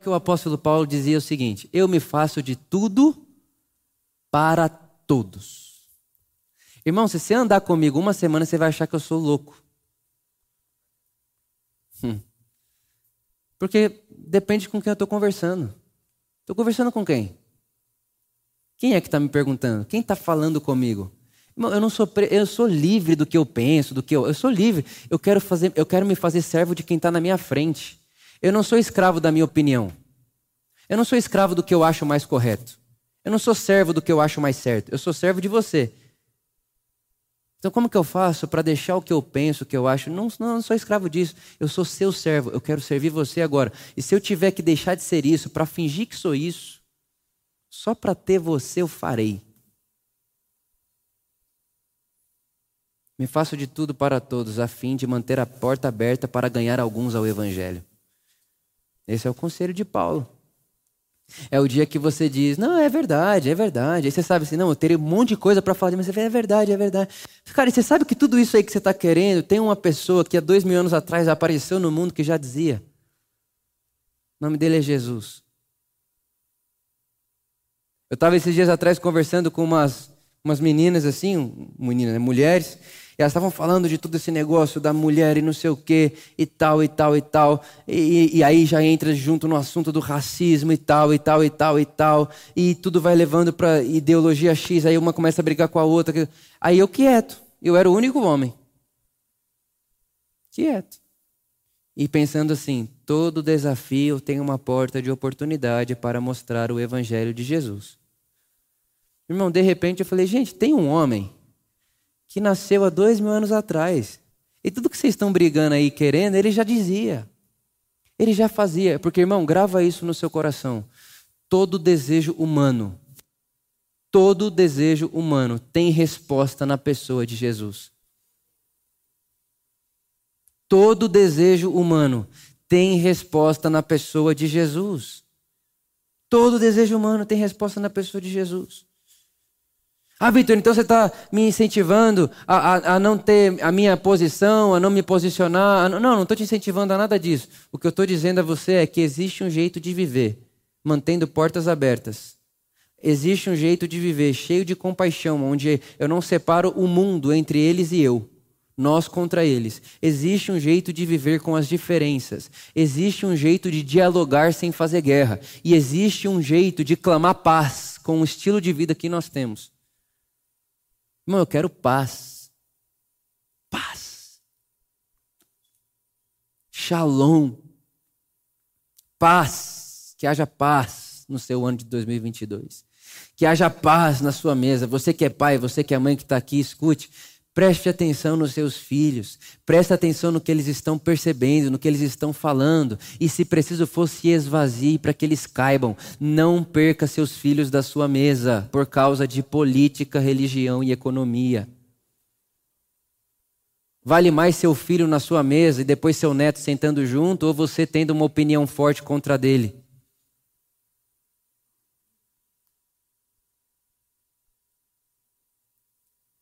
que o apóstolo Paulo dizia o seguinte: Eu me faço de tudo para todos. Irmão, se você andar comigo uma semana, você vai achar que eu sou louco. Hum. Porque depende com quem eu estou conversando. Estou conversando com quem? Quem é que está me perguntando? Quem está falando comigo? Irmão, eu não sou pre... eu sou livre do que eu penso, do que eu, eu sou livre. Eu quero fazer, eu quero me fazer servo de quem está na minha frente. Eu não sou escravo da minha opinião. Eu não sou escravo do que eu acho mais correto. Eu não sou servo do que eu acho mais certo. Eu sou servo de você. Então, como que eu faço para deixar o que eu penso, o que eu acho? Não, não, não sou escravo disso. Eu sou seu servo. Eu quero servir você agora. E se eu tiver que deixar de ser isso para fingir que sou isso, só para ter você eu farei. Me faço de tudo para todos, a fim de manter a porta aberta para ganhar alguns ao Evangelho. Esse é o conselho de Paulo. É o dia que você diz, não, é verdade, é verdade. Aí você sabe assim, não, eu teria um monte de coisa para falar, mas você fala, é verdade, é verdade. Cara, você sabe que tudo isso aí que você está querendo, tem uma pessoa que há dois mil anos atrás apareceu no mundo que já dizia. O nome dele é Jesus. Eu estava esses dias atrás conversando com umas, umas meninas assim, meninas, né, mulheres, elas estavam falando de todo esse negócio da mulher e não sei o que, e tal, e tal, e tal. E, e, aí já entra junto no assunto do racismo e tal, e tal, e tal, e tal. E tudo vai levando para ideologia X, aí uma começa a brigar com a outra. Aí eu quieto. Eu era o único homem. Quieto. E pensando assim: todo desafio tem uma porta de oportunidade para mostrar o Evangelho de Jesus. Irmão, de repente eu falei: gente, tem um homem que nasceu há dois mil anos atrás. E tudo que vocês estão brigando aí querendo, ele já dizia. Ele já fazia. Porque, irmão, grava isso no seu coração. Todo desejo humano, todo desejo humano tem resposta na pessoa de Jesus. Todo desejo humano tem resposta na pessoa de Jesus. Todo desejo humano tem resposta na pessoa de Jesus. Ah, Vitor, então você está me incentivando a, a, a, não ter a minha posição, a não me posicionar. Não, não estou te incentivando a nada disso. O que eu estou dizendo a você é que existe um jeito de viver, mantendo portas abertas. Existe um jeito de viver cheio de compaixão, onde eu não separo o mundo entre eles e eu, nós contra eles. Existe um jeito de viver com as diferenças. Existe um jeito de dialogar sem fazer guerra. E existe um jeito de clamar paz com o estilo de vida que nós temos. Irmão, eu quero paz. Paz. Shalom. Paz. Que haja paz no seu ano de 2022. Que haja paz na sua mesa. Você que é pai, você que é mãe que está aqui, escute. Preste atenção nos seus filhos, preste atenção no que eles estão percebendo, no que eles estão falando, e se preciso for, se esvazie para que eles caibam. Não perca seus filhos da sua mesa por causa de política, religião e economia. Vale mais seu filho na sua mesa e depois seu neto sentando junto, ou você tendo uma opinião forte contra dele?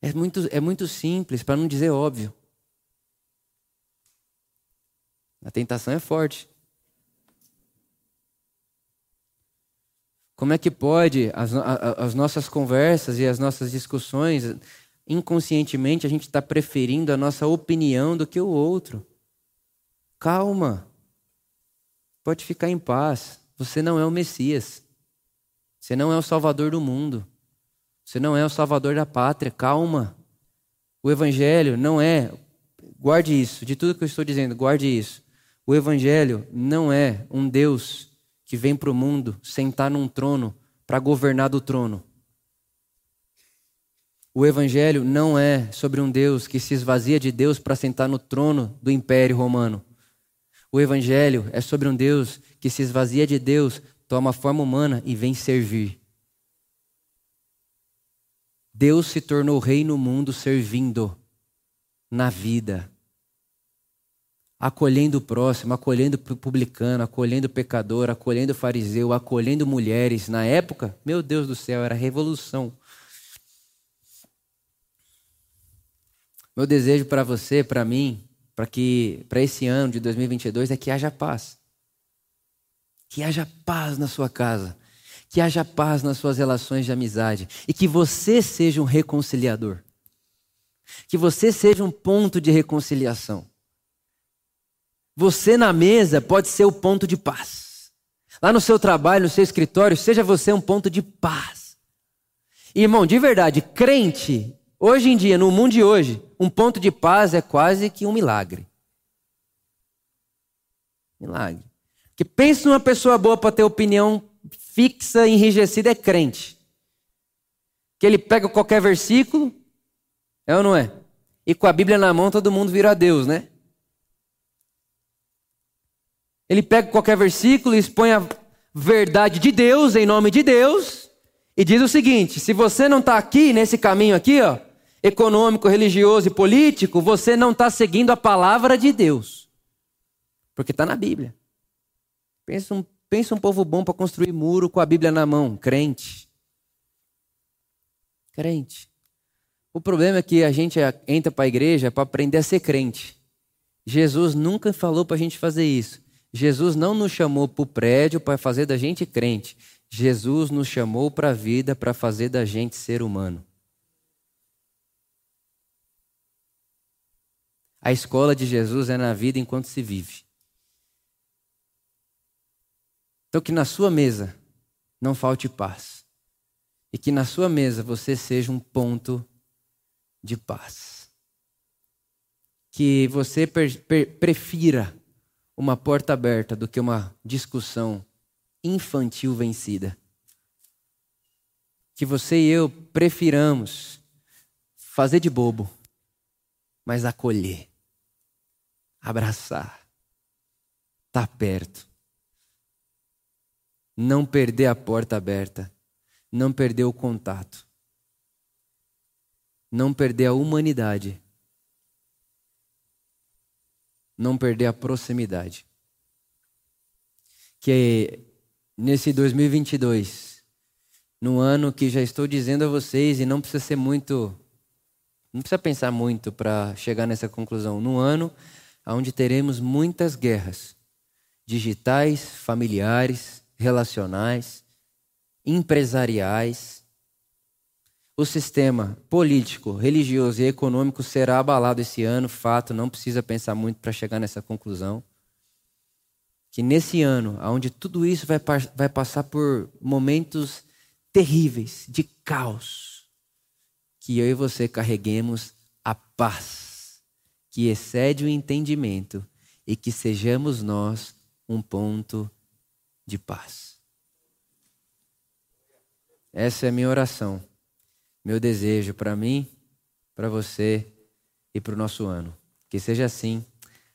É muito, é muito simples, para não dizer óbvio. A tentação é forte. Como é que pode as, as nossas conversas e as nossas discussões, inconscientemente, a gente está preferindo a nossa opinião do que o outro? Calma. Pode ficar em paz. Você não é o Messias. Você não é o Salvador do mundo. Você não é o salvador da pátria, calma. O evangelho não é, guarde isso, de tudo que eu estou dizendo, guarde isso. O evangelho não é um Deus que vem para o mundo sentar num trono para governar do trono. O evangelho não é sobre um Deus que se esvazia de Deus para sentar no trono do Império Romano. O evangelho é sobre um Deus que se esvazia de Deus, toma forma humana e vem servir. Deus se tornou rei no mundo servindo na vida, acolhendo o próximo, acolhendo o publicano, acolhendo o pecador, acolhendo o fariseu, acolhendo mulheres. Na época, meu Deus do céu, era revolução. Meu desejo para você, para mim, para que para esse ano de 2022 é que haja paz. Que haja paz na sua casa. Que haja paz nas suas relações de amizade. E que você seja um reconciliador. Que você seja um ponto de reconciliação. Você na mesa pode ser o ponto de paz. Lá no seu trabalho, no seu escritório, seja você um ponto de paz. Irmão, de verdade, crente, hoje em dia, no mundo de hoje, um ponto de paz é quase que um milagre. Milagre. Porque pensa numa pessoa boa para ter opinião fixa, enrijecida, é crente. Que ele pega qualquer versículo, é ou não é? E com a Bíblia na mão todo mundo vira Deus, né? Ele pega qualquer versículo e expõe a verdade de Deus, em nome de Deus, e diz o seguinte: se você não está aqui, nesse caminho aqui, ó, econômico, religioso e político, você não está seguindo a palavra de Deus. Porque está na Bíblia. Pensa um, pensa um povo bom para construir muro com a Bíblia na mão, crente. Crente. O problema é que a gente entra para a igreja para aprender a ser crente. Jesus nunca falou para a gente fazer isso. Jesus não nos chamou para o prédio para fazer da gente crente. Jesus nos chamou para a vida para fazer da gente ser humano. A escola de Jesus é na vida enquanto se vive. Então, que na sua mesa não falte paz. E que na sua mesa você seja um ponto de paz. Que você prefira uma porta aberta do que uma discussão infantil vencida. Que você e eu prefiramos fazer de bobo, mas acolher, abraçar, estar tá perto. Não perder a porta aberta, não perder o contato, não perder a humanidade. Não perder a proximidade. Que nesse 2022, no ano que já estou dizendo a vocês, e não precisa ser muito, não precisa pensar muito para chegar nessa conclusão, no ano onde teremos muitas guerras digitais, familiares, relacionais, empresariais, o sistema político, religioso e econômico será abalado esse ano, fato, não precisa pensar muito para chegar nessa conclusão. Que nesse ano, onde tudo isso vai, vai passar por momentos terríveis, de caos, que eu e você carreguemos a paz, que excede o entendimento e que sejamos nós um ponto de paz. Essa é a minha oração meu desejo para mim, para você e para o nosso ano. Que seja assim,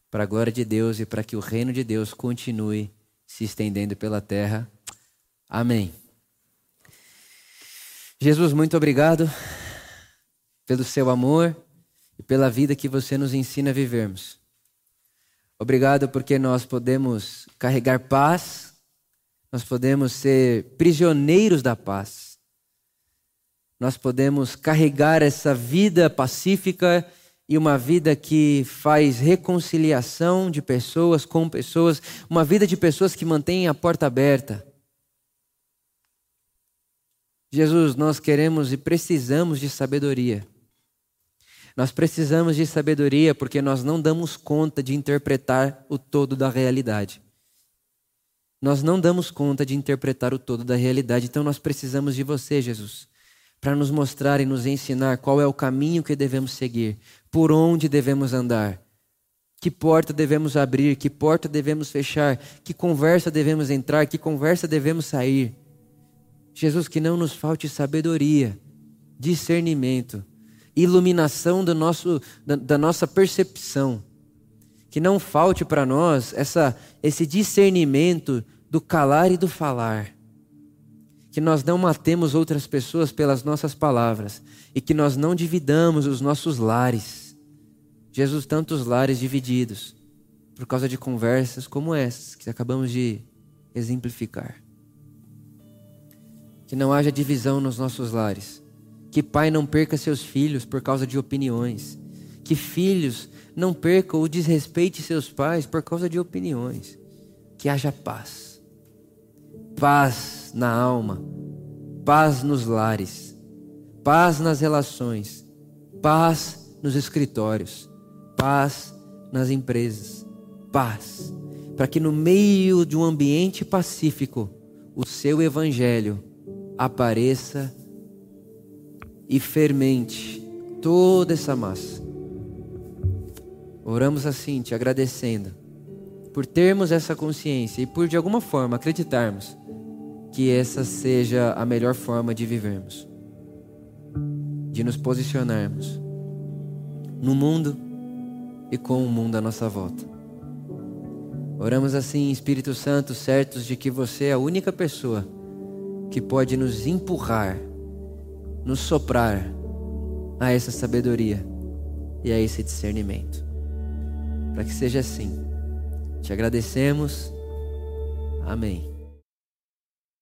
para a glória de Deus e para que o reino de Deus continue se estendendo pela terra. Amém. Jesus, muito obrigado pelo seu amor e pela vida que você nos ensina a vivermos. Obrigado porque nós podemos carregar paz, nós podemos ser prisioneiros da paz nós podemos carregar essa vida pacífica e uma vida que faz reconciliação de pessoas com pessoas, uma vida de pessoas que mantêm a porta aberta. Jesus, nós queremos e precisamos de sabedoria. Nós precisamos de sabedoria porque nós não damos conta de interpretar o todo da realidade. Nós não damos conta de interpretar o todo da realidade, então nós precisamos de você, Jesus para nos mostrar e nos ensinar qual é o caminho que devemos seguir, por onde devemos andar, que porta devemos abrir, que porta devemos fechar, que conversa devemos entrar, que conversa devemos sair. Jesus, que não nos falte sabedoria, discernimento, iluminação do nosso, da, da nossa percepção. Que não falte para nós essa, esse discernimento do calar e do falar que nós não matemos outras pessoas pelas nossas palavras e que nós não dividamos os nossos lares. Jesus, tantos lares divididos por causa de conversas como essas que acabamos de exemplificar. Que não haja divisão nos nossos lares. Que pai não perca seus filhos por causa de opiniões. Que filhos não percam ou desrespeite seus pais por causa de opiniões. Que haja paz paz na alma, paz nos lares, paz nas relações, paz nos escritórios, paz nas empresas, paz, para que no meio de um ambiente pacífico o seu evangelho apareça e fermente toda essa massa. Oramos assim, te agradecendo por termos essa consciência e por de alguma forma acreditarmos que essa seja a melhor forma de vivermos, de nos posicionarmos no mundo e com o mundo à nossa volta. Oramos assim, Espírito Santo, certos de que você é a única pessoa que pode nos empurrar, nos soprar a essa sabedoria e a esse discernimento. Para que seja assim. Te agradecemos. Amém.